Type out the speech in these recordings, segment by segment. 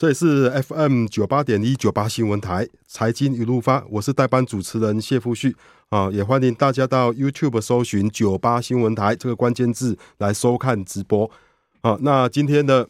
这里是 FM 九八点一九八新闻台财经一路发，我是代班主持人谢富旭啊，也欢迎大家到 YouTube 搜寻九八新闻台这个关键字来收看直播啊。那今天的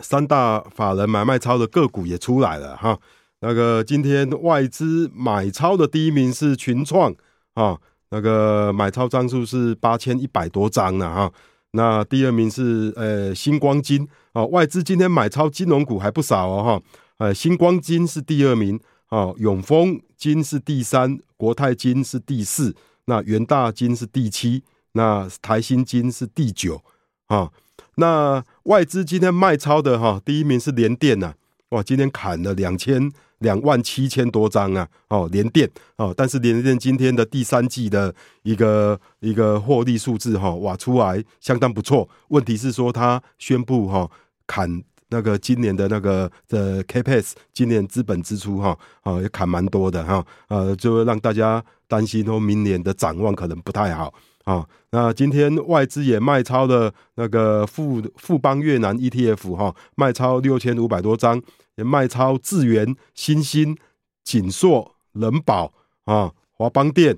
三大法人买卖超的个股也出来了哈。那个今天外资买超的第一名是群创啊，那个买超张数是八千一百多张呢哈。那第二名是呃新光金啊，外资今天买超金融股还不少哦哈，呃新光金是第二名啊，永丰金是第三，国泰金是第四，那元大金是第七，那台新金是第九啊。那外资今天卖超的哈，第一名是联电呐，哇，今天砍了两千。两万七千多张啊！哦，联电哦，但是联电今天的第三季的一个一个获利数字哈，哇，出来相当不错。问题是说，他宣布哈砍那个今年的那个的 CapEx，今年资本支出哈，啊也砍蛮多的哈，呃，就会让大家担心说明年的展望可能不太好啊。那今天外资也卖超了那个富富邦越南 ETF 哈，卖超六千五百多张。也卖超智源、新兴、景硕、人保啊、华邦电、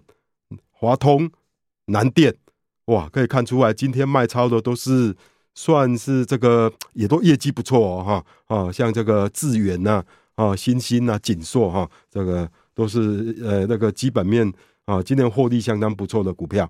华通、南电，哇，可以看出来，今天卖超的都是算是这个，也都业绩不错哦，哈啊，像这个智源呐，啊，新兴呐，景硕哈，这个都是呃那个基本面啊，今天获利相当不错的股票。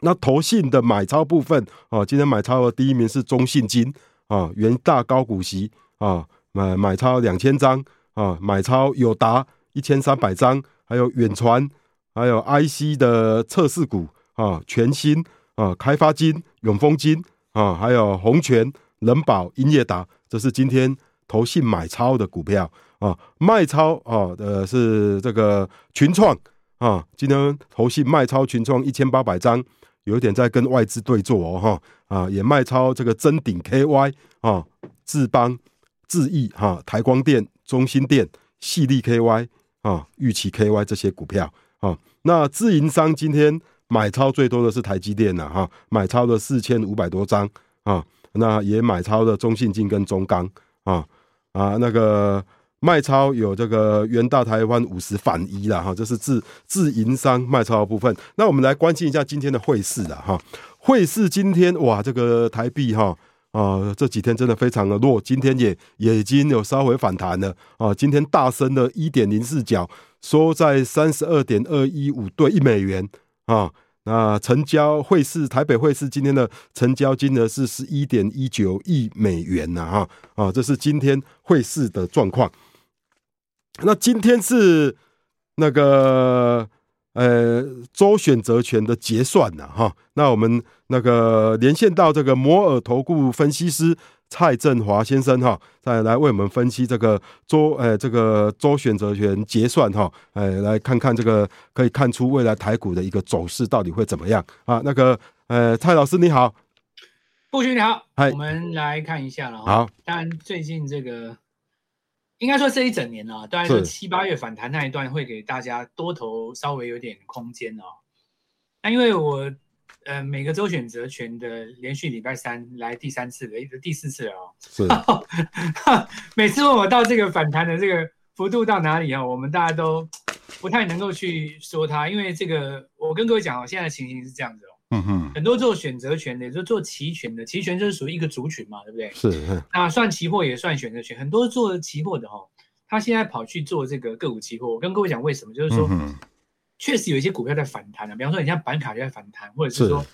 那投信的买超部分啊，今天买超的第一名是中信金啊，元大高股息啊。买买超两千张啊，买超友达一千三百张，还有远传，还有 IC 的测试股啊，全新啊，开发金、永丰金啊，还有宏泉、人保、英业达，这是今天投信买超的股票啊。卖超啊的是这个群创啊，今天投信卖超群创一千八百张，有点在跟外资对坐哦哈啊，也卖超这个臻鼎 KY 啊，智邦。智易哈、台光电、中兴电、矽力 KY 啊、玉期 KY 这些股票啊，那自营商今天买超最多的是台积电呐哈，买超了四千五百多张啊，那也买超了中信金跟中钢啊啊，那个卖超有这个元大台湾五十反一了哈，这是自自营商卖超的部分。那我们来关心一下今天的汇市了哈，汇市今天哇，这个台币哈。啊、这几天真的非常的弱，今天也也已经有稍微反弹了啊。今天大升了一点零四角，收在三十二点二一五对一美元啊。那成交汇市，台北汇市今天的成交金额是十一点一九亿美元呐哈啊，这是今天汇市的状况。那今天是那个。呃，周选择权的结算了哈，那我们那个连线到这个摩尔投顾分析师蔡振华先生哈，再来为我们分析这个周呃这个周选择权结算哈，呃，来看看这个可以看出未来台股的一个走势到底会怎么样啊？那个呃，蔡老师你好，布局你好，我们来看一下了。好，当然最近这个。应该说这一整年啊，当然说七八月反弹那一段会给大家多头稍微有点空间哦。那因为我呃每个周选择权的连续礼拜三来第三次的，第四次了哦。是。每次问我到这个反弹的这个幅度到哪里啊，我们大家都不太能够去说它，因为这个我跟各位讲哦，现在的情形是这样子哦。嗯哼，很多做选择权的，也就做期权的，期权就是属于一个族群嘛，对不对？是，是。那算期货也算选择权，很多做期货的哈，他现在跑去做这个个股期货。我跟各位讲为什么，就是说，嗯、确实有一些股票在反弹啊，比方说你像板卡就在反弹，或者是说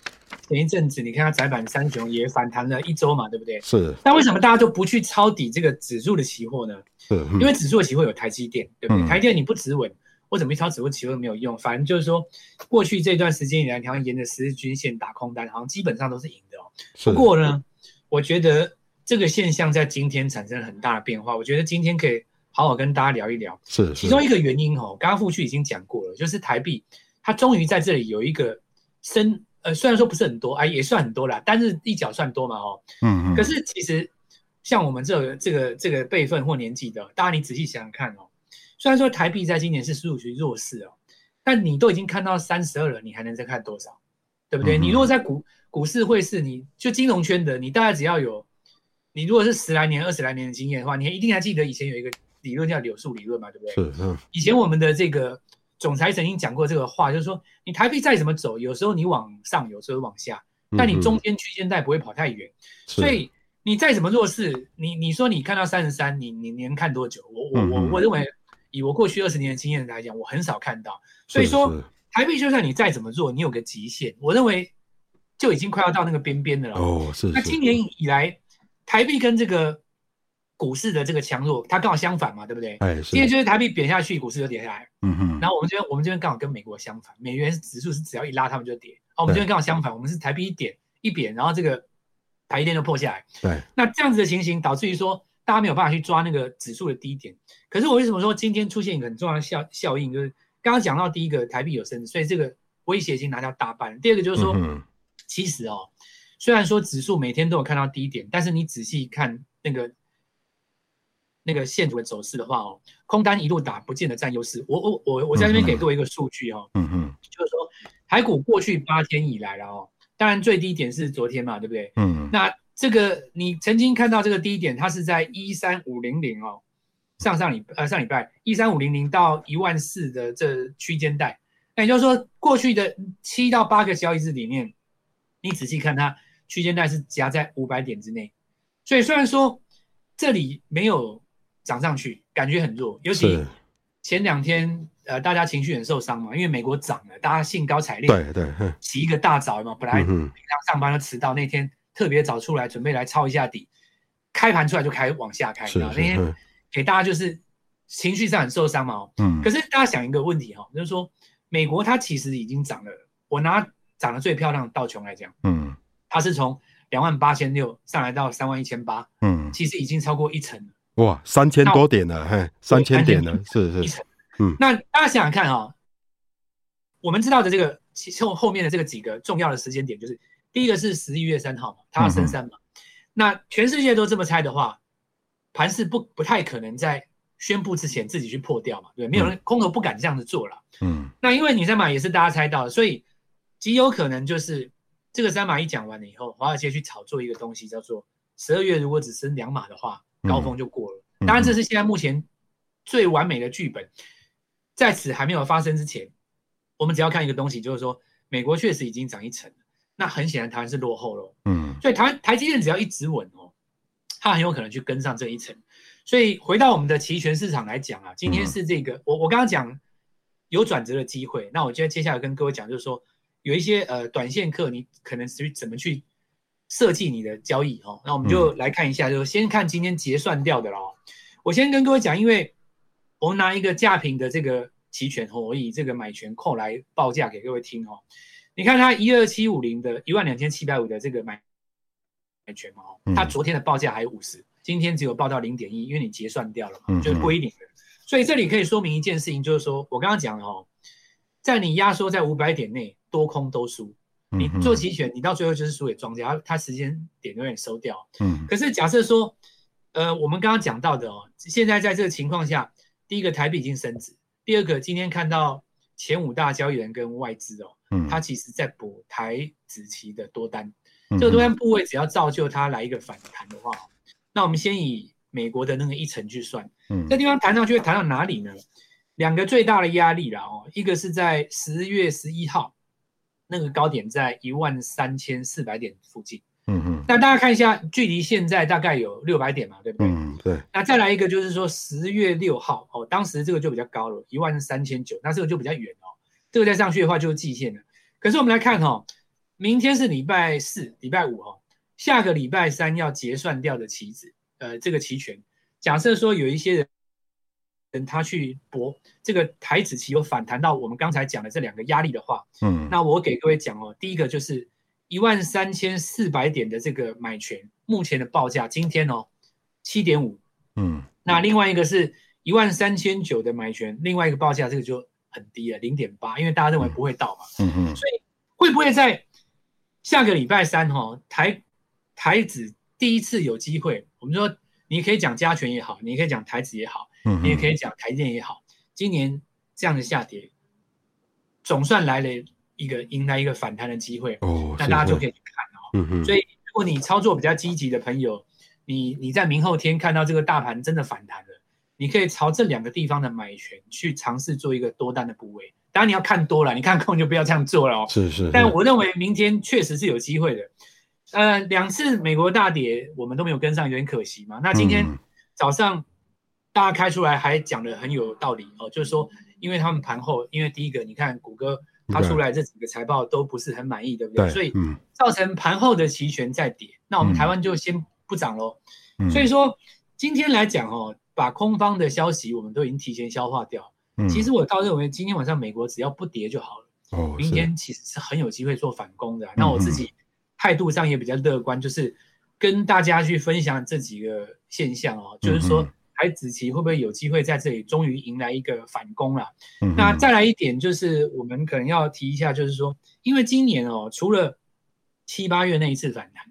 前一阵子你看它窄板三雄也反弹了一周嘛，对不对？是。那为什么大家都不去抄底这个指数的期货呢？是，因为指数的期货有台积电，对不对？嗯、台积电你不止稳。我怎么一抄指数期货都没有用，反正就是说，过去这段时间以来，你要沿着十日均线打空单，好像基本上都是赢的哦。不过呢，我觉得这个现象在今天产生了很大的变化。我觉得今天可以好好跟大家聊一聊。是，其中一个原因哦，刚刚富旭已经讲过了，就是台币它终于在这里有一个升，呃，虽然说不是很多，哎，也算很多啦，但是一角算多嘛，哦，嗯嗯。可是其实像我们这个这个这个辈分或年纪的，大家你仔细想想看哦。虽然说台币在今年是十五区弱势哦，但你都已经看到三十二了，你还能再看多少？对不对？嗯、你如果在股股市汇市，你就金融圈的，你大概只要有你如果是十来年、二十来年的经验的话，你一定还记得以前有一个理论叫柳树理论嘛，对不对？是，嗯。以前我们的这个总裁曾经讲过这个话，就是说，你台币再怎么走，有时候你往上，有时候往下，但你中间区间带不会跑太远。所以你再怎么弱势，你你说你看到三十三，你你能看多久？我我我我认为，以我过去二十年的经验来讲，我很少看到。所以说，台币就算你再怎么做，你有个极限，我认为就已经快要到那个边边的了。哦，是。那今年以来。台币跟这个股市的这个强弱，它刚好相反嘛，对不对？哎，今天就是台币贬下去，股市就跌下来。嗯哼。然后我们这边，我们这边刚好跟美国相反，美元指数是只要一拉，他们就跌。哦，我们这边刚好相反，我们是台币一点一贬，然后这个台积电就破下来。对。那这样子的情形，导致于说大家没有办法去抓那个指数的低点。可是我为什么说今天出现一个很重要的效效应，就是刚刚讲到第一个台币有升值，所以这个威胁已经拿掉大半。第二个就是说，嗯、其实哦，虽然说指数每天都有看到低点，但是你仔细看。那个那个线图的走势的话哦，空单一路打不见得占优势。我我我我在这边给各位一个数据哦，嗯嗯，就是说台股过去八天以来了哦，当然最低点是昨天嘛，对不对？嗯，那这个你曾经看到这个低点，它是在一三五零零哦，上上礼呃上礼拜一三五零零到一万四的这区间带，那也就是说过去的七到八个交易日里面，你仔细看它区间带是夹在五百点之内。所以虽然说这里没有涨上去，感觉很弱，尤其前两天呃大家情绪很受伤嘛，因为美国涨了，大家兴高采烈，对对，起一个大早嘛，本来平常上班都迟到，那天特别早出来准备来抄一下底，开盘出来就开往下开，那天给大家就是情绪上很受伤嘛，嗯，可是大家想一个问题哈，就是说美国它其实已经涨了，我拿涨得最漂亮的道琼来讲，嗯，它是从两万八千六上来到三万一千八，嗯，其实已经超过一成了。哇，三千多点了，嘿，三千点了，是是。嗯，那大家想想看哈、哦，我们知道的这个后后面的这个几个重要的时间点，就是第一个是十一月三号嘛，他要升三嘛。嗯、那全世界都这么猜的话，盘势不不太可能在宣布之前自己去破掉嘛，对，没有人空头不敢这样子做了。嗯，那因为你三码也是大家猜到的，所以极有可能就是。这个三码一讲完了以后，华尔街去炒作一个东西，叫做十二月如果只升两码的话，高峰就过了。当然，这是现在目前最完美的剧本。在此还没有发生之前，我们只要看一个东西，就是说美国确实已经涨一成了。那很显然，台湾是落后了。嗯，所以台台积电只要一直稳哦，它很有可能去跟上这一层。所以回到我们的期权市场来讲啊，今天是这个我我刚刚讲有转折的机会。那我觉得接下来跟各位讲，就是说。有一些呃短线客，你可能去怎么去设计你的交易哦？那我们就来看一下，就先看今天结算掉的了。我先跟各位讲，因为我们拿一个价平的这个期权哦，我以这个买权扣来报价给各位听哦。你看它一二七五零的一万两千七百五的这个买买权嘛哦，它昨天的报价还有五十，今天只有报到零点一，因为你结算掉了嘛，就归零了。所以这里可以说明一件事情，就是说我刚刚讲了哦，在你压缩在五百点内。多空都输，你做期权，你到最后就是输给庄家，他他时间点永远收掉。嗯，可是假设说，呃，我们刚刚讲到的哦，现在在这个情况下，第一个台币已经升值，第二个今天看到前五大交易人跟外资哦，嗯，他其实在补台子期的多单，这个多单部位只要造就它来一个反弹的话，那我们先以美国的那个一成去算，嗯，这地方弹上去会弹到哪里呢？两个最大的压力了哦，一个是在十月十一号。那个高点在一万三千四百点附近，那大家看一下，距离现在大概有六百点嘛，对不对？嗯，对。那再来一个就是说十月六号哦，当时这个就比较高了，一万三千九，那这个就比较远哦，这个再上去的话就是季线了。可是我们来看哦，明天是礼拜四、礼拜五哦，下个礼拜三要结算掉的棋子，呃，这个期权，假设说有一些人。等他去搏这个台子期有反弹到我们刚才讲的这两个压力的话，嗯，那我给各位讲哦，第一个就是一万三千四百点的这个买权，目前的报价今天哦七点五，嗯，那另外一个是一万三千九的买权，另外一个报价这个就很低了零点八，因为大家认为不会到嘛，嗯嗯，所以会不会在下个礼拜三哈、哦、台台指第一次有机会？我们说你可以讲加权也好，你可以讲台指也好。你也可以讲台电也好，今年这样的下跌，总算来了一个迎来一个反弹的机会。哦，那大家就可以去看哦。嗯哼。所以，如果你操作比较积极的朋友，你你在明后天看到这个大盘真的反弹了，你可以朝这两个地方的买权去尝试做一个多单的部位。当然你要看多了，你看空就不要这样做了哦。是是。但我认为明天确实是有机会的。呃，两次美国大跌我们都没有跟上，有点可惜嘛。那今天早上大家开出来还讲的很有道理哦，就是说，因为他们盘后，因为第一个你看谷歌它出来这几个财报都不是很满意，对不对？对，所以造成盘后的期权在跌。那我们台湾就先不涨喽。所以说今天来讲哦，把空方的消息我们都已经提前消化掉。其实我倒认为今天晚上美国只要不跌就好了。哦，明天其实是很有机会做反攻的。那我自己。态度上也比较乐观，就是跟大家去分享这几个现象哦，就是说台指期会不会有机会在这里终于迎来一个反攻了？嗯、那再来一点就是我们可能要提一下，就是说，因为今年哦，除了七八月那一次反弹，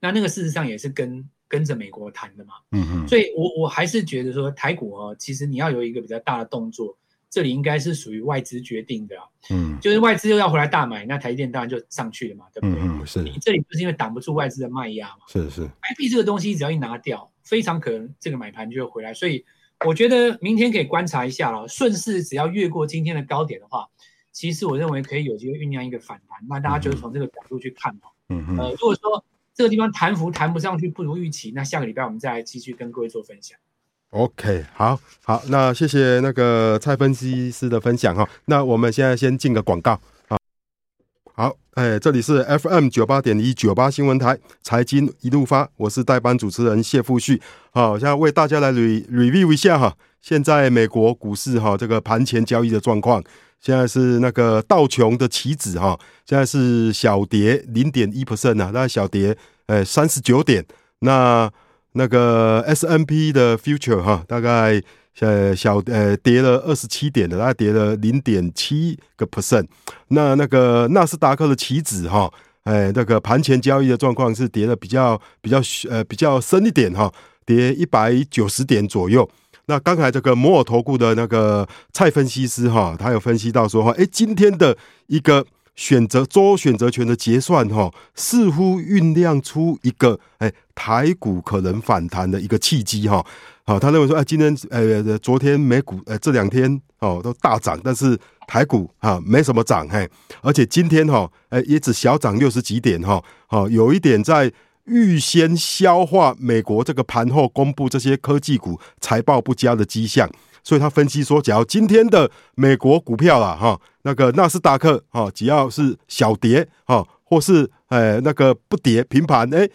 那那个事实上也是跟跟着美国谈的嘛，嗯嗯，所以我我还是觉得说台股哦，其实你要有一个比较大的动作。这里应该是属于外资决定的，嗯，就是外资又要回来大买，那台积电当然就上去了嘛，对不对？嗯，是。你这里不是因为挡不住外资的卖压嘛？是是。IP 这个东西只要一拿掉，非常可能这个买盘就会回来，所以我觉得明天可以观察一下了。顺势只要越过今天的高点的话，其实我认为可以有机会酝酿一个反弹。那大家就是从这个角度去看哦。嗯嗯。呃，如果说这个地方弹幅弹不上去，不如预期，那下个礼拜我们再来继续跟各位做分享。OK，好好，那谢谢那个蔡分析师的分享哈。那我们现在先进个广告啊。好，哎，这里是 FM 九八点一九八新闻台财经一路发，我是代班主持人谢富旭。好，现在为大家来 re review 一下哈。现在美国股市哈，这个盘前交易的状况，现在是那个道琼的棋子哈，现在是小跌零点一 percent 啊，那小跌呃三十九点那。那个 S N P 的 future 哈，大概呃小呃跌了二十七点的，大概跌了零点七个 percent。那那个纳斯达克的期指哈，哎，那个盘前交易的状况是跌的比较比较呃比较深一点哈，跌一百九十点左右。那刚才这个摩尔投顾的那个蔡分析师哈，他有分析到说哈，哎，今天的一个。选择周选择权的结算，哈，似乎酝酿出一个，哎，台股可能反弹的一个契机，哈，好，他认为说，哎，今天，呃，昨天美股，呃，这两天，哦，都大涨，但是台股，哈，没什么涨，嘿，而且今天，哈，哎，也只小涨六十几点，哈，好，有一点在预先消化美国这个盘后公布这些科技股财报不佳的迹象。所以他分析说，假如今天的美国股票啦，哈，那个纳斯达克哈，只要是小跌哈，或是诶那个不跌平盘，诶，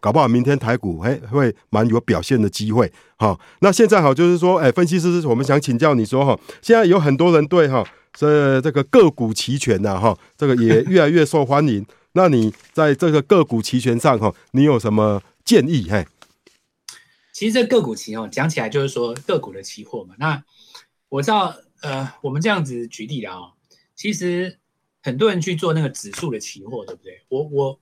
搞不好明天台股诶会蛮有表现的机会哈。那现在好，就是说，诶，分析师，我们想请教你说哈，现在有很多人对哈，这这个个股期权呐哈，这个也越来越受欢迎。那你在这个个股期权上哈，你有什么建议？嘿？其实这个股期哦，讲起来就是说个股的期货嘛。那我知道，呃，我们这样子举例了哦，其实很多人去做那个指数的期货，对不对？我我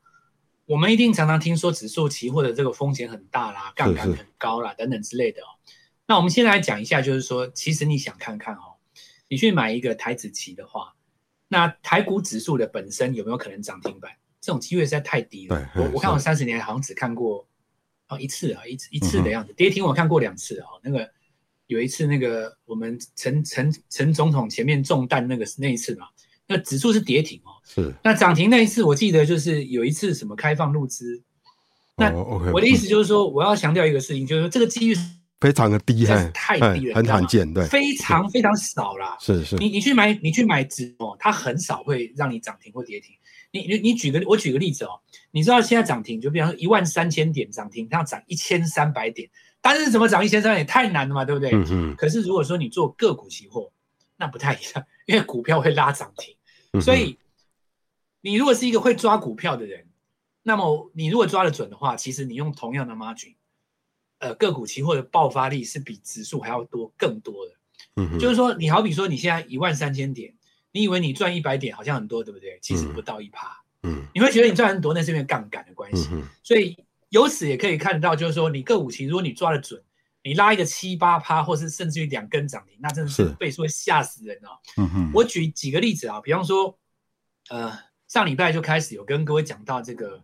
我们一定常常听说指数期货的这个风险很大啦，杠杆很高啦，等等之类的哦。那我们先来讲一下，就是说，其实你想看看哦，你去买一个台子期的话，那台股指数的本身有没有可能涨停板？这种机会实在太低了。我我看我三十年好像只看过。一次啊，一次一次的样子。跌停我看过两次哦。那个有一次，那个我们陈陈陈总统前面中弹那个那一次嘛，那指数是跌停哦。是。那涨停那一次，我记得就是有一次什么开放入资。那我的意思就是说，我要强调一个事情，就是说这个机遇非常的低，太低了，很罕见，对，非常非常少啦。是是。你你去买你去买指哦，它很少会让你涨停或跌停。你你你举个我举个例子哦，你知道现在涨停就比方说一万三千点涨停，它要涨一千三百点，但是怎么涨一千三百点太难了嘛，对不对？嗯嗯。可是如果说你做个股期货，那不太一样，因为股票会拉涨停，所以你如果是一个会抓股票的人，那么你如果抓得准的话，其实你用同样的 margin，呃，个股期货的爆发力是比指数还要多更多的。嗯，就是说你好比说你现在一万三千点。你以为你赚一百点好像很多，对不对？其实不到一趴。嗯，你会觉得你赚很多，那是因为杠杆的关系。嗯，所以由此也可以看得到，就是说你个股期，如果你抓得准，你拉一个七八趴，或是甚至于两根涨停，那真的是倍数会吓死人哦。嗯哼，我举几个例子啊，比方说，呃，上礼拜就开始有跟各位讲到这个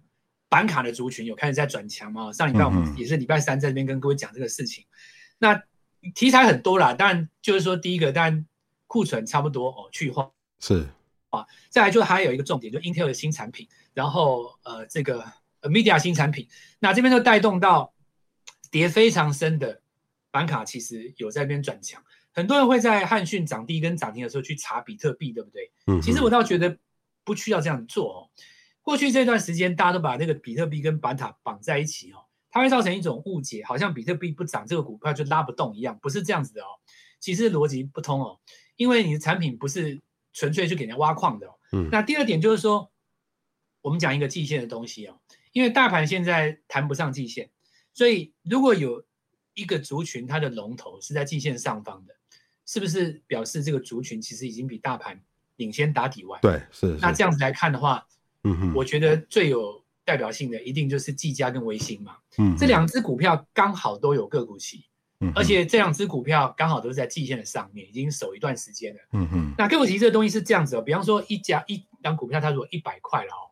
板卡的族群有开始在转强嘛？上礼拜我们也是礼拜三在这边跟各位讲这个事情。嗯、那题材很多啦，但就是说第一个，但库存差不多哦，去化是啊。再来就还有一个重点，就 Intel 的新产品，然后呃这个 Media 新产品，那这边就带动到跌非常深的板卡，其实有在这边转强。很多人会在汉讯涨低跟涨停的时候去查比特币，对不对？嗯。其实我倒觉得不需要这样做哦。过去这段时间，大家都把那个比特币跟板塔绑在一起哦，它会造成一种误解，好像比特币不涨，这个股票就拉不动一样，不是这样子的哦。其实逻辑不通哦，因为你的产品不是纯粹去给人家挖矿的哦。嗯。那第二点就是说，我们讲一个季线的东西哦，因为大盘现在谈不上季线，所以如果有一个族群，它的龙头是在季线上方的，是不是表示这个族群其实已经比大盘领先打底外？对，是。那这样子来看的话。嗯哼，我觉得最有代表性的一定就是技嘉跟微星嘛。嗯，这两只股票刚好都有个股期，嗯，而且这两只股票刚好都是在季线的上面，已经守一段时间了。嗯哼，那个股期这个东西是这样子哦，比方说一家一张股票它如果一百块了哦，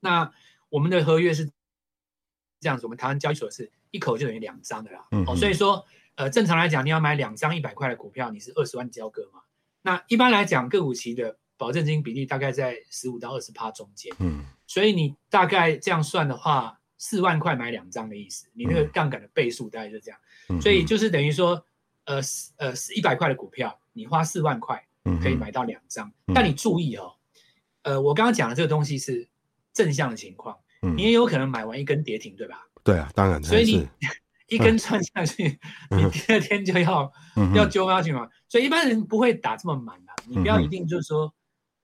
那我们的合约是这样子，我们台湾交易所是一口就等于两张的啦。嗯，哦，所以说呃正常来讲你要买两张一百块的股票，你是二十万交割嘛。那一般来讲个股期的。保证金比例大概在十五到二十趴中间，嗯，所以你大概这样算的话，四万块买两张的意思，你那个杠杆的倍数大概就这样，嗯、所以就是等于说，呃呃，一百块的股票，你花四万块可以买到两张，嗯，但你注意哦，呃，我刚刚讲的这个东西是正向的情况，嗯，你也有可能买完一根跌停，对吧？对啊，当然，所以你 一根穿下去，嗯，你第二天就要，嗯，要揪下去嘛，所以一般人不会打这么满的，啊，你不要一定就是说。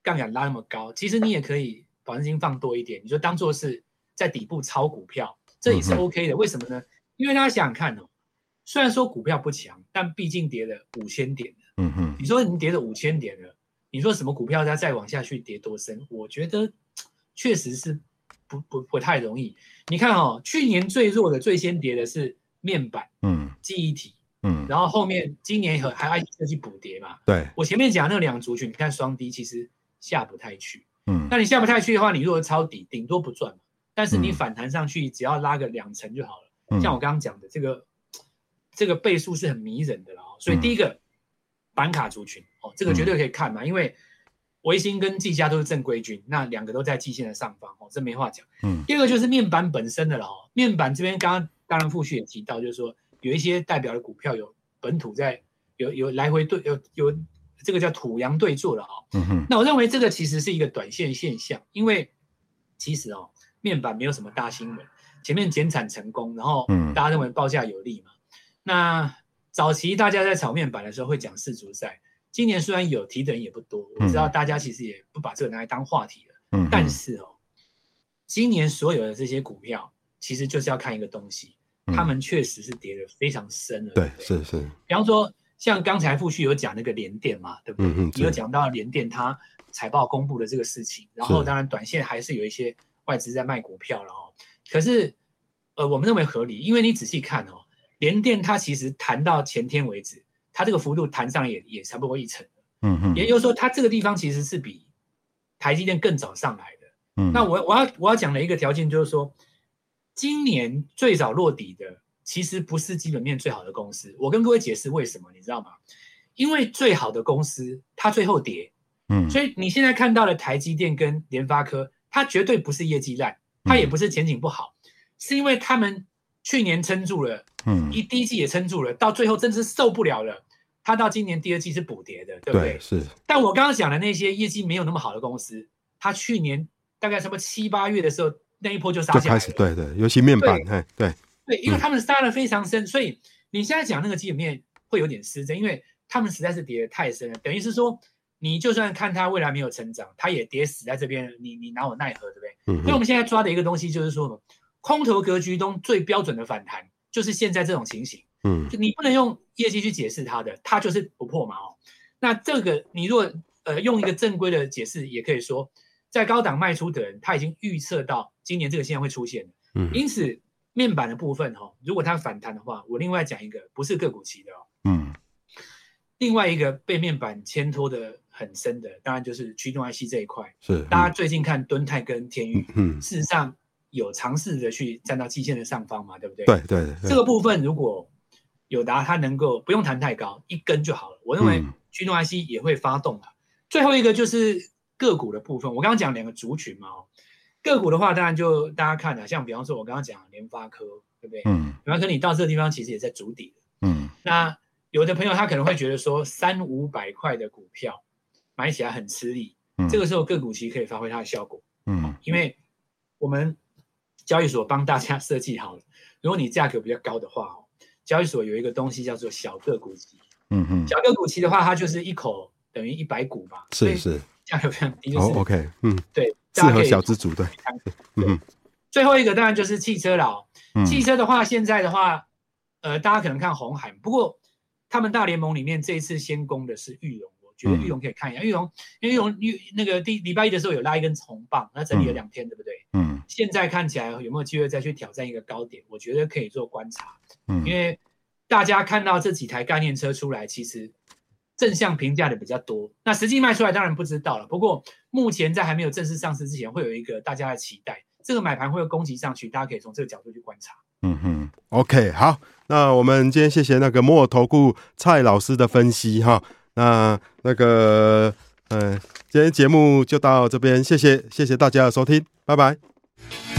杠杆拉那么高，其实你也可以保证金放多一点，你就当做是在底部抄股票，这也是 OK 的。为什么呢？因为大家想想看哦，虽然说股票不强，但毕竟跌了五千点了。嗯哼，你说你跌了五千点了，你说什么股票它再往下去跌多深？我觉得确实是不不不太容易。你看哦，去年最弱的、最先跌的是面板，嗯，记忆体，嗯，然后后面今年和还 IC 设计补跌嘛。对，我前面讲那两个族群，你看双低其实。下不太去，嗯，那你下不太去的话，你如果抄底，顶多不赚嘛。但是你反弹上去，只要拉个两成就好了。嗯、像我刚刚讲的，这个这个倍数是很迷人的了哦。所以第一个板卡族群哦，这个绝对可以看嘛，嗯、因为维新跟技嘉都是正规军，那两个都在季线的上方哦，这没话讲。嗯，第二个就是面板本身的了哦，面板这边刚刚当然傅旭也提到，就是说有一些代表的股票有本土在有有来回对有有。这个叫土洋对坐了啊、哦，嗯哼，那我认为这个其实是一个短线现象，因为其实哦，面板没有什么大新闻，前面减产成功，然后大家认为报价有利嘛。嗯、那早期大家在炒面板的时候会讲世足赛，今年虽然有提的人也不多，我知道大家其实也不把这个拿来当话题了，嗯，但是哦，今年所有的这些股票其实就是要看一个东西，他们确实是跌得非常深了，对，是是，比方说。像刚才傅旭有讲那个联电嘛，对不对？嗯、你有讲到联电它财报公布的这个事情，然后当然短线还是有一些外资在卖股票了哦。可是，呃，我们认为合理，因为你仔细看哦，联电它其实谈到前天为止，它这个幅度弹上也也差不多一成。嗯嗯。也就是说，它这个地方其实是比台积电更早上来的。嗯。那我我要我要讲的一个条件就是说，今年最早落底的。其实不是基本面最好的公司，我跟各位解释为什么，你知道吗？因为最好的公司它最后跌，嗯，所以你现在看到的台积电跟联发科，它绝对不是业绩烂，它也不是前景不好，嗯，是因为他们去年撑住了，嗯，一第一季也撑住了，到最后真是受不了了，它到今年第二季是补跌的，对不对？对，是。但我刚刚讲的那些业绩没有那么好的公司，它去年大概什么七八月的时候那一波就杀下来了，对对，尤其面板，对。对对，因为他们杀的非常深，所以你现在讲那个基本面会有点失真，因为他们实在是跌的太深了。等于是说，你就算看它未来没有成长，它也跌死在这边，你你拿我奈何，对不对？嗯。所以我们现在抓的一个东西就是说，空头格局中最标准的反弹就是现在这种情形。嗯。就你不能用业绩去解释它的，它就是不破嘛哦。那这个你如果呃用一个正规的解释，也可以说，在高档卖出的人他已经预测到今年这个现象会出现。嗯。因此。面板的部分哈，如果它反弹的话，我另外讲一个不是个股期的哦，嗯，另外一个被面板牵拖的很深的，当然就是驱动 IC 这一块。是，大家最近看敦泰跟天宇，嗯，事实上有尝试着去站到季线的上方嘛，对不对？对对对。这个部分如果友达它能够不用弹太高，一根就好了。我认为驱动 IC 也会发动了。嗯、最后一个就是个股的部分，我刚刚讲两个族群嘛，个股的话当然就大家看了，像比方说我刚刚讲联发科，对不对？嗯。联发科你到这个地方其实也在筑底。嗯。那有的朋友他可能会觉得说三五百块的股票买起来很吃力，嗯、这个时候个股其实可以发挥它的效果。嗯。因为我们交易所帮大家设计好了，如果你价格比较高的话哦，交易所有一个东西叫做小个股期。嗯嗯，小个股期的话，它就是一口等于一百股嘛。是是，价格非常低。哦，OK，嗯，对，适合小资主对。嗯，最后一个当然就是汽车了。汽车的话，现在的话，呃，大家可能看红海，不过他们大联盟里面这一次先攻的是裕隆。觉得玉龙可以看一下，玉龙因为玉龙玉那个第礼拜一的时候有拉一根红棒，那整理了两天，对不对？嗯。现在看起来有没有机会再去挑战一个高点？我觉得可以做观察。嗯。因为大家看到这几台概念车出来，其实正向评价的比较多。那实际卖出来当然不知道了。不过目前在还没有正式上市之前，会有一个大家的期待。这个买盘会有攻击上去，大家可以从这个角度去观察。嗯哼。OK，好，那我们今天谢谢那个摩尔投顾蔡老师的分析哈。那那个，嗯，今天节目就到这边，谢谢谢谢大家的收听，拜拜。